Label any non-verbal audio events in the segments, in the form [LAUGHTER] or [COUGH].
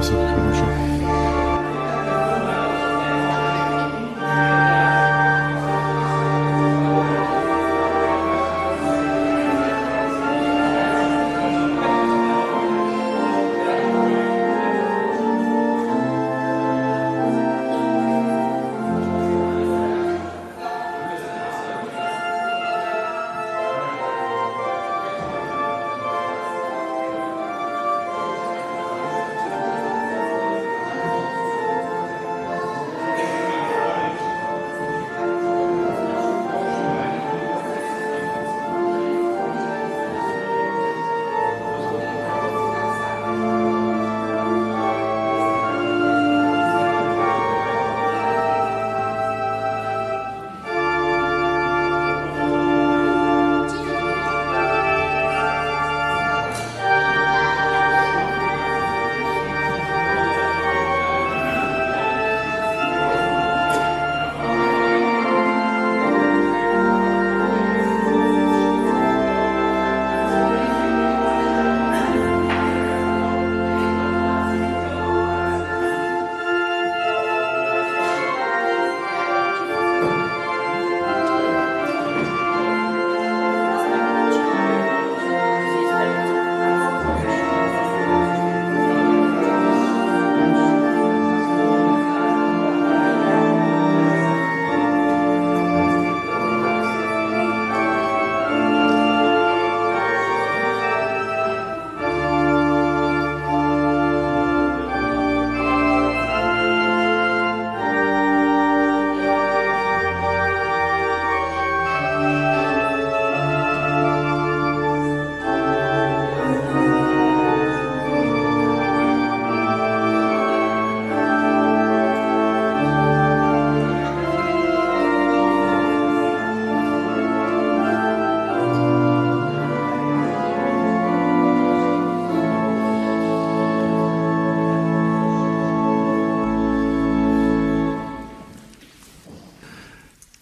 Also, können wir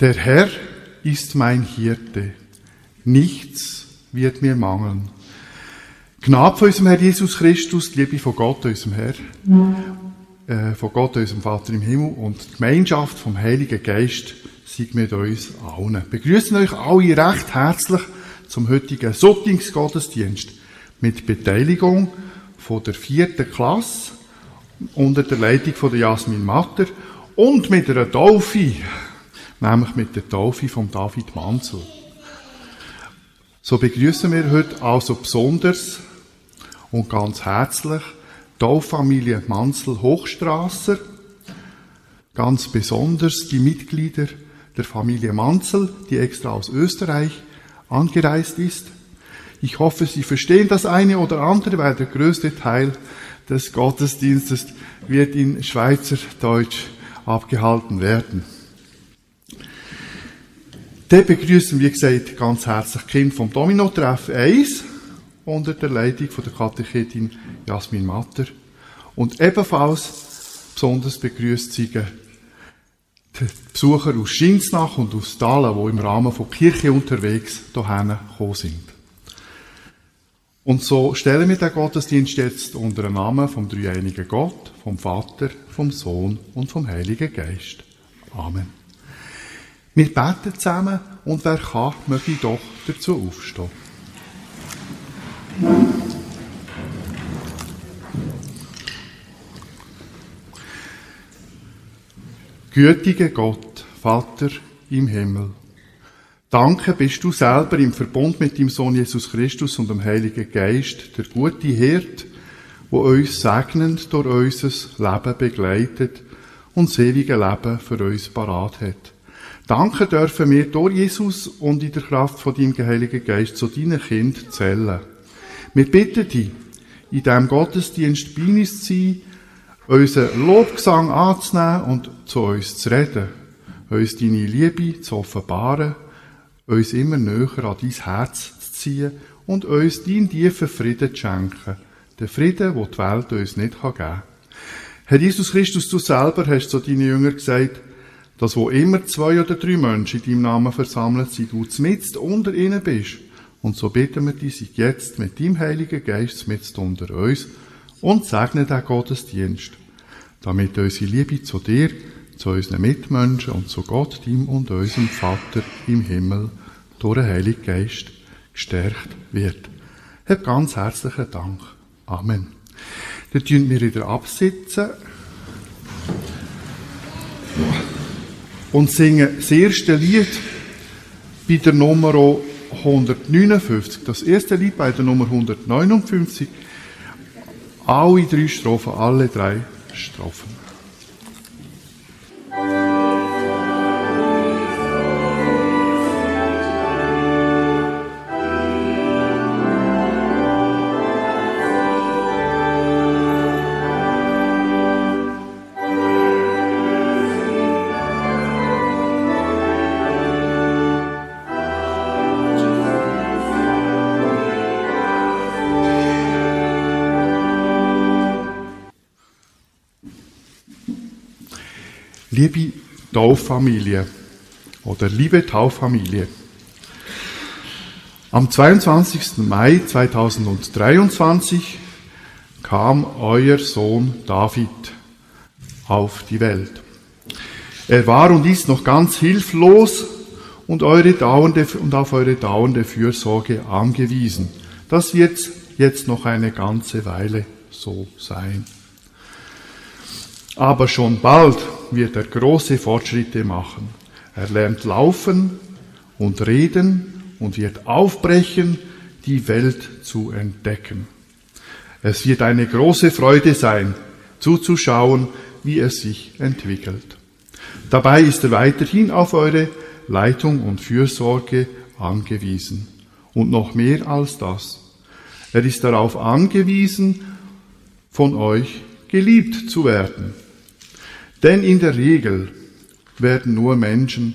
Der Herr ist mein Hirte. Nichts wird mir mangeln. Gnade von unserem Herr Jesus Christus, die Liebe von Gott, unserem Herr, äh, von Gott, unserem Vater im Himmel und die Gemeinschaft vom Heiligen Geist sei mit uns allen. Begrüßen euch alle recht herzlich zum heutigen Sottingsgottesdienst mit Beteiligung von der vierten Klasse unter der Leitung von der Jasmin Matter und mit einer Taufe nämlich mit der Taufe von David Manzel. So begrüßen wir heute also besonders und ganz herzlich die Taufamilie Manzel Hochstrasser, ganz besonders die Mitglieder der Familie Manzel, die extra aus Österreich angereist ist. Ich hoffe, Sie verstehen das eine oder andere, weil der größte Teil des Gottesdienstes wird in Schweizerdeutsch abgehalten werden. Dann begrüßen, wie gesagt, ganz herzlich Kind vom Domino-Treff 1 unter der Leitung von der Katechetin Jasmin Matter. Und ebenfalls besonders begrüßt sie die Besucher aus Schinsnach und aus Dahlen, die im Rahmen von Kirche unterwegs hierher gekommen sind. Und so stellen wir den Gottesdienst jetzt unter den Namen vom dreieinigen Gott, vom Vater, vom Sohn und vom Heiligen Geist. Amen. Wir beten zusammen und wer kann, möge doch dazu aufstehen. Gütiger Gott, Vater im Himmel, danke bist du selber im Verbund mit dem Sohn Jesus Christus und dem Heiligen Geist, der gute Hirt, wo uns segnend durch unser Leben begleitet und das ewige Leben für uns parat hat. Danke dürfen wir durch Jesus und in der Kraft von deinem Heiligen Geist zu deinen Kind zählen. Wir bitten dich, in diesem Gottesdienst bei uns zu sein, unseren Lobgesang anzunehmen und zu uns zu reden, uns deine Liebe zu offenbaren, uns immer näher an dein Herz zu ziehen und uns deinen tiefen Frieden zu schenken. Den Frieden, den die Welt uns nicht geben kann. Herr Jesus Christus, du selber hast zu deinen Jüngern gesagt, dass wo immer zwei oder drei Menschen in deinem Namen versammelt sind, du mitten unter ihnen bist. Und so bitten wir dich jetzt mit deinem Heiligen Geist mit unter uns und segne den Gottesdienst, damit unsere Liebe zu dir, zu unseren Mitmenschen und zu Gott, ihm und unserem Vater im Himmel durch den Heiligen Geist gestärkt wird. Hab ganz herzlichen Dank. Amen. Dann tun wir wieder absitzen und singen das erste Lied bei der Nummer 159. Das erste Lied bei der Nummer 159. Alle drei Strophen, alle drei Strophen. Liebe Tauffamilie oder liebe Tauffamilie, am 22. Mai 2023 kam euer Sohn David auf die Welt. Er war und ist noch ganz hilflos und, eure dauernde, und auf eure dauernde Fürsorge angewiesen. Das wird jetzt noch eine ganze Weile so sein. Aber schon bald wird er große Fortschritte machen. Er lernt laufen und reden und wird aufbrechen, die Welt zu entdecken. Es wird eine große Freude sein, zuzuschauen, wie es sich entwickelt. Dabei ist er weiterhin auf eure Leitung und Fürsorge angewiesen. Und noch mehr als das. Er ist darauf angewiesen, von euch geliebt zu werden. Denn in der Regel werden nur Menschen,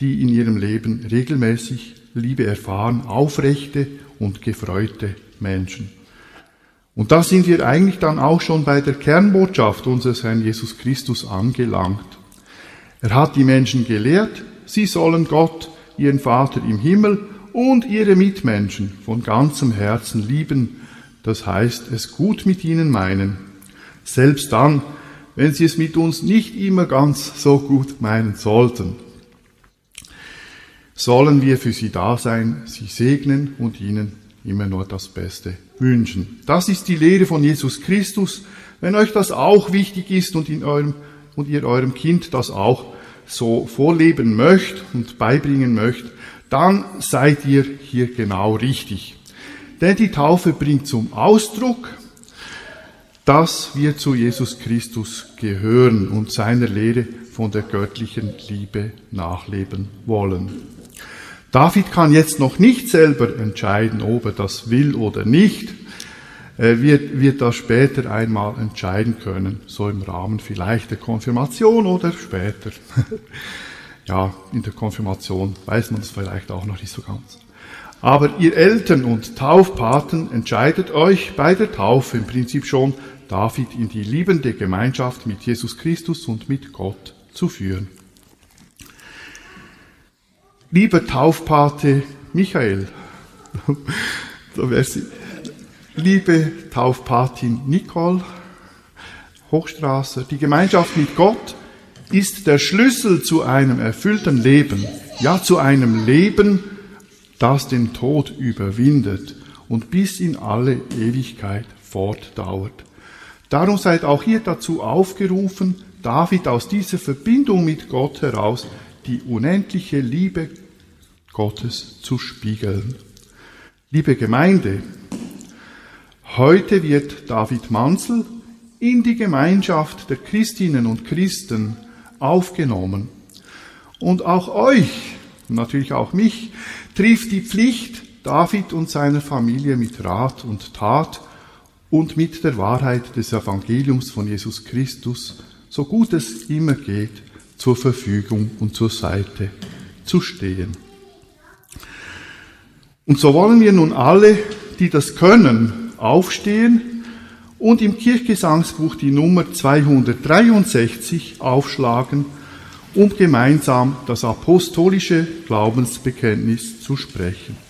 die in ihrem Leben regelmäßig Liebe erfahren, aufrechte und gefreute Menschen. Und da sind wir eigentlich dann auch schon bei der Kernbotschaft unseres Herrn Jesus Christus angelangt. Er hat die Menschen gelehrt, sie sollen Gott, ihren Vater im Himmel und ihre Mitmenschen von ganzem Herzen lieben, das heißt es gut mit ihnen meinen, selbst dann, wenn sie es mit uns nicht immer ganz so gut meinen sollten. Sollen wir für sie da sein, sie segnen und ihnen immer nur das Beste wünschen. Das ist die Lehre von Jesus Christus. Wenn euch das auch wichtig ist und, in eurem, und ihr eurem Kind das auch so vorleben möcht und beibringen möcht, dann seid ihr hier genau richtig. Denn die Taufe bringt zum Ausdruck, dass wir zu Jesus Christus gehören und seiner Lehre von der göttlichen Liebe nachleben wollen. David kann jetzt noch nicht selber entscheiden, ob er das will oder nicht. Er wird, wird das später einmal entscheiden können, so im Rahmen vielleicht der Konfirmation oder später. [LAUGHS] ja, in der Konfirmation weiß man es vielleicht auch noch nicht so ganz. Aber ihr Eltern und Taufpaten entscheidet euch bei der Taufe im Prinzip schon David in die liebende Gemeinschaft mit Jesus Christus und mit Gott zu führen. Lieber Taufpate Michael, [LAUGHS] liebe Taufpatin Nicole Hochstraße, die Gemeinschaft mit Gott ist der Schlüssel zu einem erfüllten Leben, ja zu einem Leben, das den Tod überwindet und bis in alle Ewigkeit fortdauert. Darum seid auch hier dazu aufgerufen, David aus dieser Verbindung mit Gott heraus die unendliche Liebe Gottes zu spiegeln. Liebe Gemeinde, heute wird David Manzel in die Gemeinschaft der Christinnen und Christen aufgenommen. Und auch euch, natürlich auch mich, trifft die Pflicht, David und seiner Familie mit Rat und Tat und mit der Wahrheit des Evangeliums von Jesus Christus, so gut es immer geht, zur Verfügung und zur Seite zu stehen. Und so wollen wir nun alle, die das können, aufstehen und im Kirchgesangsbuch die Nummer 263 aufschlagen, um gemeinsam das apostolische Glaubensbekenntnis zu sprechen.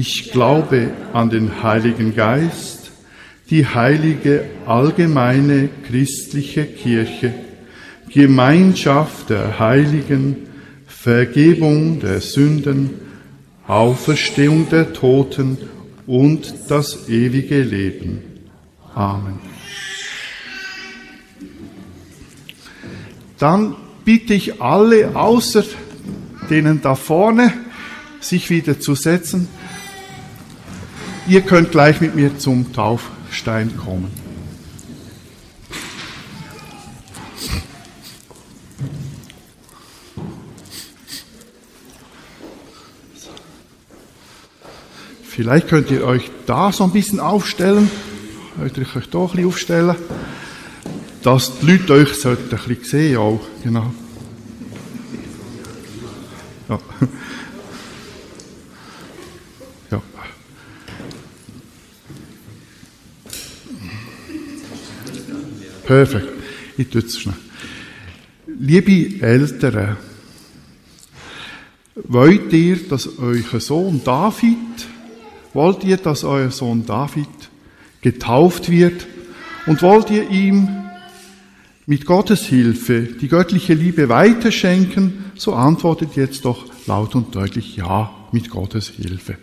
Ich glaube an den Heiligen Geist, die heilige allgemeine christliche Kirche, Gemeinschaft der Heiligen, Vergebung der Sünden, Auferstehung der Toten und das ewige Leben. Amen. Dann bitte ich alle außer denen da vorne, sich wieder zu setzen. Ihr könnt gleich mit mir zum Taufstein kommen. Vielleicht könnt ihr euch da so ein bisschen aufstellen. Könnt ihr euch da ein bisschen aufstellen dass die Leute euch ein bisschen sehen auch. Genau. Ja. Perfekt. Ich tue es schnell. Liebe Eltern, wollt ihr, dass euer Sohn David, wollt ihr, dass euer Sohn David getauft wird und wollt ihr ihm mit Gottes Hilfe die göttliche Liebe weiterschenken, so antwortet jetzt doch laut und deutlich Ja mit Gottes Hilfe.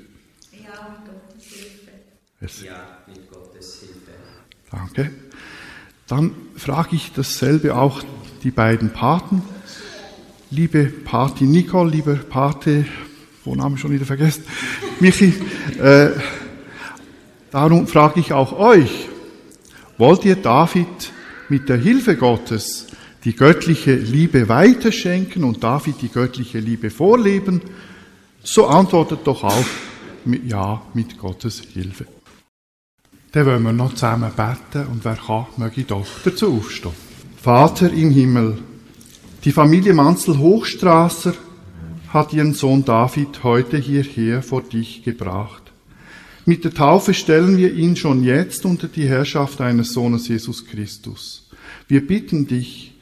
Ja, mit Gottes Hilfe. Es. Ja, mit Gottes Hilfe. Danke. Dann frage ich dasselbe auch die beiden Paten. Liebe Pati Nicole, lieber Pate, wo Namen schon wieder vergessen, [LAUGHS] Michi, äh, darum frage ich auch euch, wollt ihr David mit der Hilfe Gottes die göttliche Liebe weiterschenken und David die göttliche Liebe vorleben, so antwortet doch auch mit Ja mit Gottes Hilfe. Dann wollen wir noch zusammen beten und wer kann, möge doch dazu aufstehen. Vater im Himmel, die Familie Manzel Hochstrasser hat ihren Sohn David heute hierher vor dich gebracht. Mit der Taufe stellen wir ihn schon jetzt unter die Herrschaft eines Sohnes Jesus Christus. Wir bitten dich,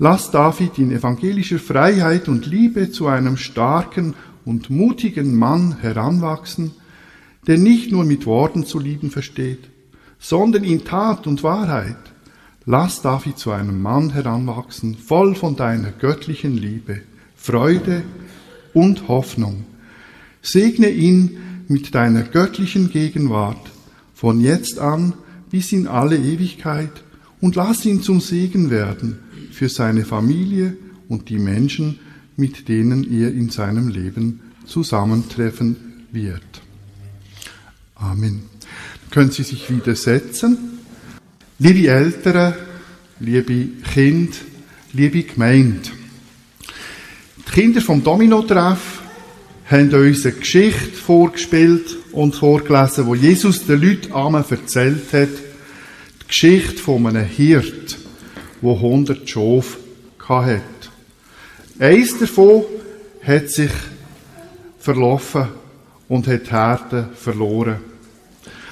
lass David in evangelischer Freiheit und Liebe zu einem starken und mutigen Mann heranwachsen, der nicht nur mit Worten zu lieben versteht, sondern in Tat und Wahrheit. Lass David zu einem Mann heranwachsen, voll von deiner göttlichen Liebe, Freude und Hoffnung. Segne ihn mit deiner göttlichen Gegenwart von jetzt an bis in alle Ewigkeit und lass ihn zum Segen werden für seine Familie und die Menschen, mit denen er in seinem Leben zusammentreffen wird. Amen. Können Sie sich wieder setzen? Liebe Eltern, liebe Kind, liebe Gemeinde. Die Kinder vom Domino-Treff haben uns eine Geschichte vorgespielt und vorgelesen, wo Jesus den Leuten einmal erzählt hat. Die Geschichte von einem Hirt, der 100 Schafe hatte. Eins davon hat sich verlaufen und hat die Herde verloren.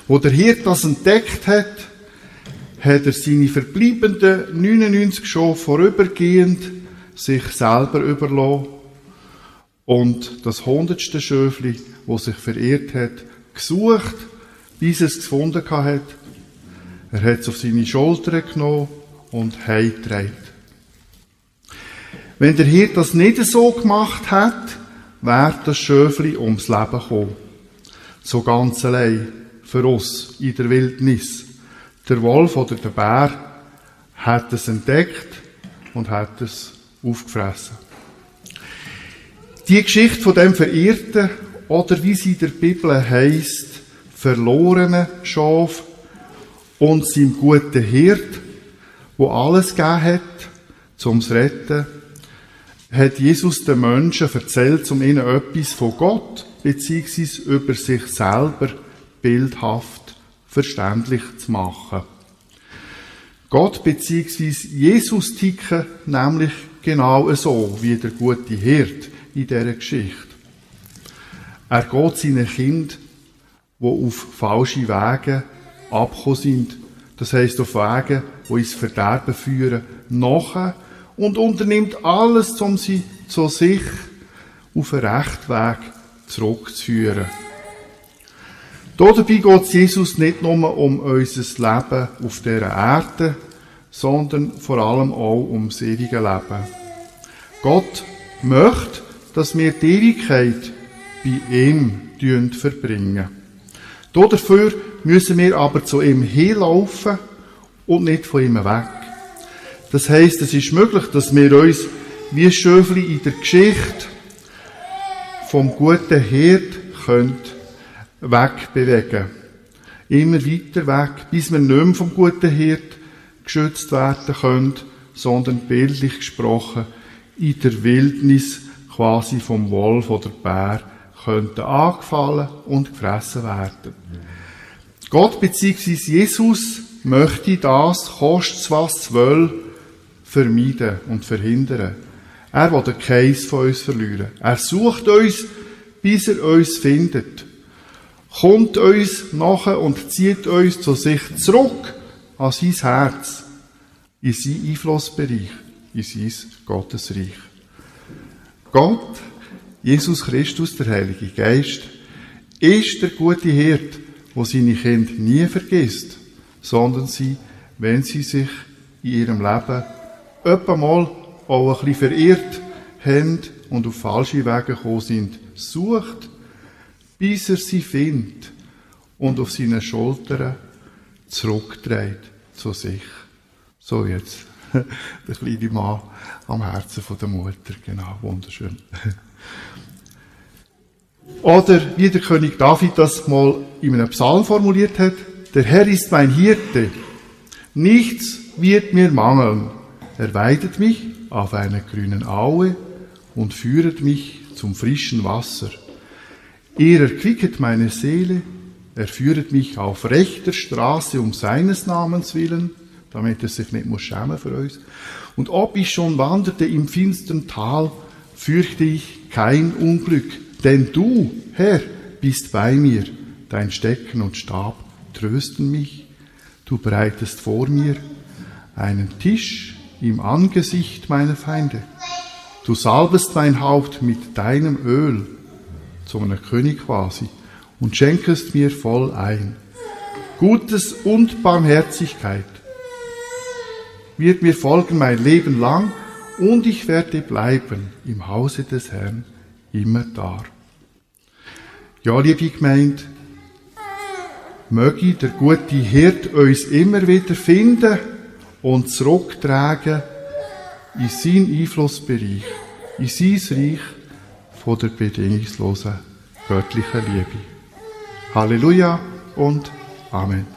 Wo der Hirt das entdeckt hat, hat er seine verbleibenden 99 Schafe vorübergehend sich selber überlassen und das hundertste Schöfli, wo sich verirrt hat, gesucht, bis es gefunden hat. Er hat es auf seine Schulter genommen und heimgetragen. Wenn der Hirt das nicht so gemacht hat, wäre das Schöfli ums Leben gekommen. So ganz allein, für uns, in der Wildnis. Der Wolf oder der Bär hat es entdeckt und hat es aufgefressen. Die Geschichte von dem Verirrten oder wie sie in der Bibel heißt, verlorenen Schaf und seinem guten Hirt, wo alles gegeben hat, zum zu retten, hat Jesus den Menschen erzählt, um ihnen etwas von Gott bzw. über sich selber bildhaft verständlich zu machen. Gott bzw. Jesus ticken nämlich genau so wie der gute Hirt in dieser Geschichte. Er geht seinen Kind, die auf falsche Wege abgekommen sind, das heisst auf Wege, die ins Verderben führen, nachher und unternimmt alles, um sie zu sich auf einen rechten Weg zurückzuführen. Dabei geht Jesus nicht nur um unser Leben auf dieser Erde, sondern vor allem auch um das ewige Leben. Gott möchte, dass wir die Ewigkeit bei ihm verbringen. Dafür müssen wir aber zu ihm hinlaufen und nicht von ihm weg. Das heißt, es ist möglich, dass wir uns wie Schöfli in der Geschichte vom guten Hirt könnt wegbewegen. Immer weiter weg, bis wir nicht mehr vom guten Hirt geschützt werden können, sondern bildlich gesprochen in der Wildnis quasi vom Wolf oder Bär könnten angefallen und gefressen werden. Gott bzw. Jesus möchte das, kostet was es will, vermeiden und verhindern. Er will keins von uns verlieren. Er sucht uns, bis er uns findet. Kommt uns nachher und zieht uns zu sich zurück an sein Herz, in sein Einflussbereich, in sein Gottesreich. Gott, Jesus Christus, der Heilige Geist, ist der gute Hirt, wo seine Kinder nie vergisst, sondern sie, wenn sie sich in ihrem Leben öppe mal auch ein bisschen verirrt haben und auf falsche Wege gekommen sind, sucht, bis er sie findet und auf seine Schultern zurückträgt zu sich. So jetzt, [LAUGHS] der kleine Mann am Herzen von der Mutter, genau, wunderschön. Oder wie der König David das mal in einem Psalm formuliert hat, der Herr ist mein Hirte, nichts wird mir mangeln. Er weidet mich auf einer grünen Aue und führet mich zum frischen Wasser. Er erquicket meine Seele, er führet mich auf rechter Straße um seines Namens willen, damit er sich nicht muss schämen für uns. Und ob ich schon wanderte im finstern Tal, fürchte ich kein Unglück, denn du, Herr, bist bei mir, dein Stecken und Stab trösten mich, du bereitest vor mir einen Tisch im Angesicht meiner Feinde. Du salbest mein Haupt mit deinem Öl, zu einem König quasi, und schenkest mir voll ein. Gutes und Barmherzigkeit wird mir folgen mein Leben lang, und ich werde bleiben im Hause des Herrn immer da. Ja, liebe Gemeinde, möge der gute Hirt uns immer wieder finden und zurücktragen in seinen Einflussbereich, in sein Reich von der bedingungslosen göttlichen Liebe. Halleluja und Amen.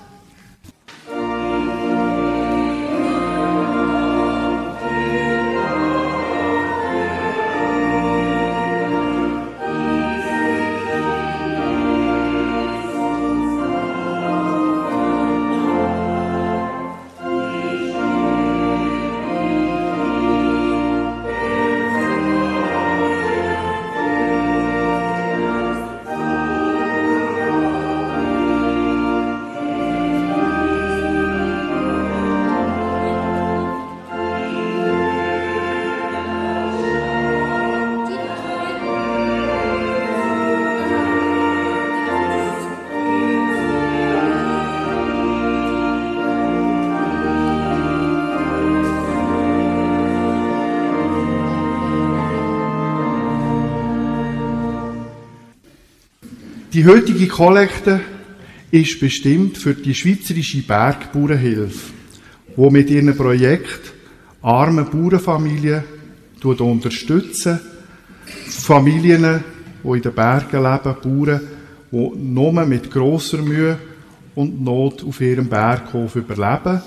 Die heutige Kollekte ist bestimmt für die Schweizerische Bergbauernhilfe. wo mit ihrem Projekt arme Bauernfamilien unterstützen. Familien, die in den Bergen leben, Bauern, die nur mit grosser Mühe und Not auf ihrem Berghof überleben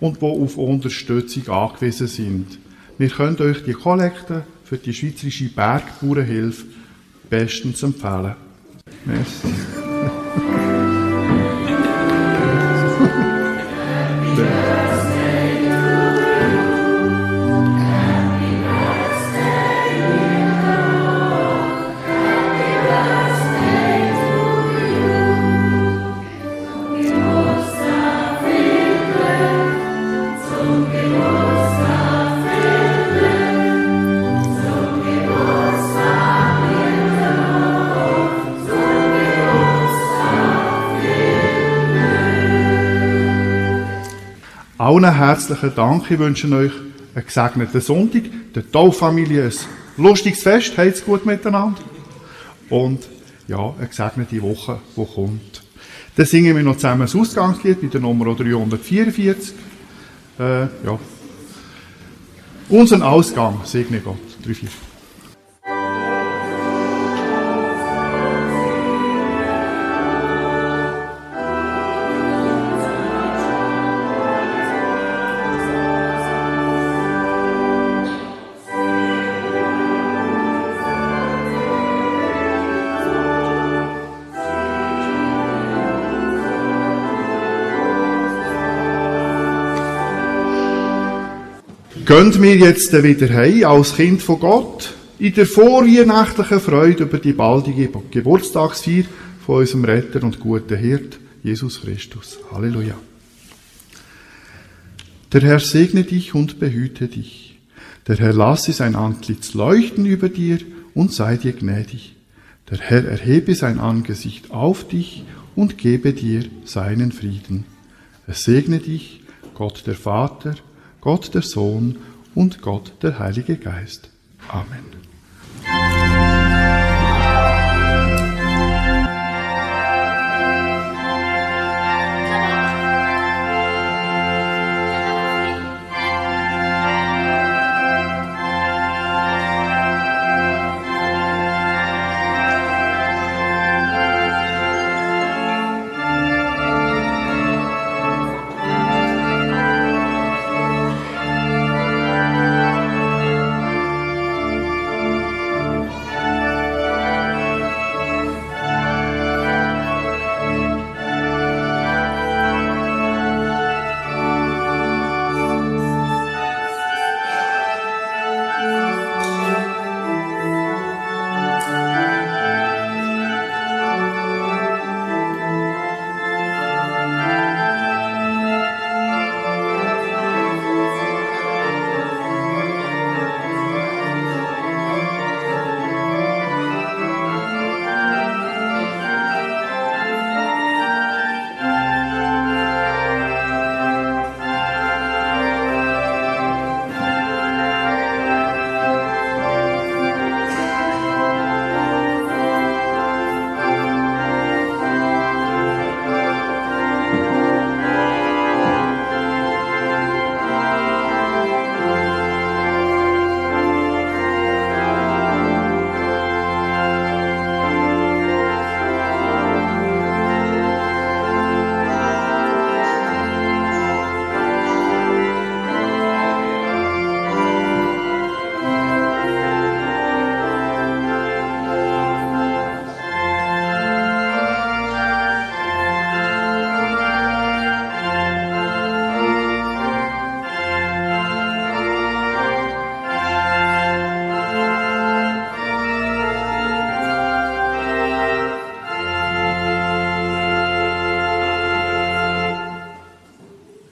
und die auf Unterstützung angewiesen sind. Wir können euch die Kollekte für die Schweizerische Bergbauernhilfe bestens empfehlen. Merci. Allen herzlichen Dank. Ich wünsche euch einen gesegneten Sonntag, der Taufamilie ein lustiges Fest, habt gut miteinander. Und ja, eine gesegnete Woche, die kommt. Dann singen wir noch zusammen das Ausgangslied bei der Nummer 344. Äh, ja. Unseren Ausgang segne Gott. 3, Gehen wir jetzt wieder heim als Kind von Gott in der vorweihnachtlichen Freude über die baldige Geburtstagsfeier von unserem Retter und guten Hirt, Jesus Christus. Halleluja. Der Herr segne dich und behüte dich. Der Herr lasse sein Antlitz leuchten über dir und sei dir gnädig. Der Herr erhebe sein Angesicht auf dich und gebe dir seinen Frieden. Es segne dich, Gott der Vater, Gott der Sohn und Gott der Heilige Geist. Amen.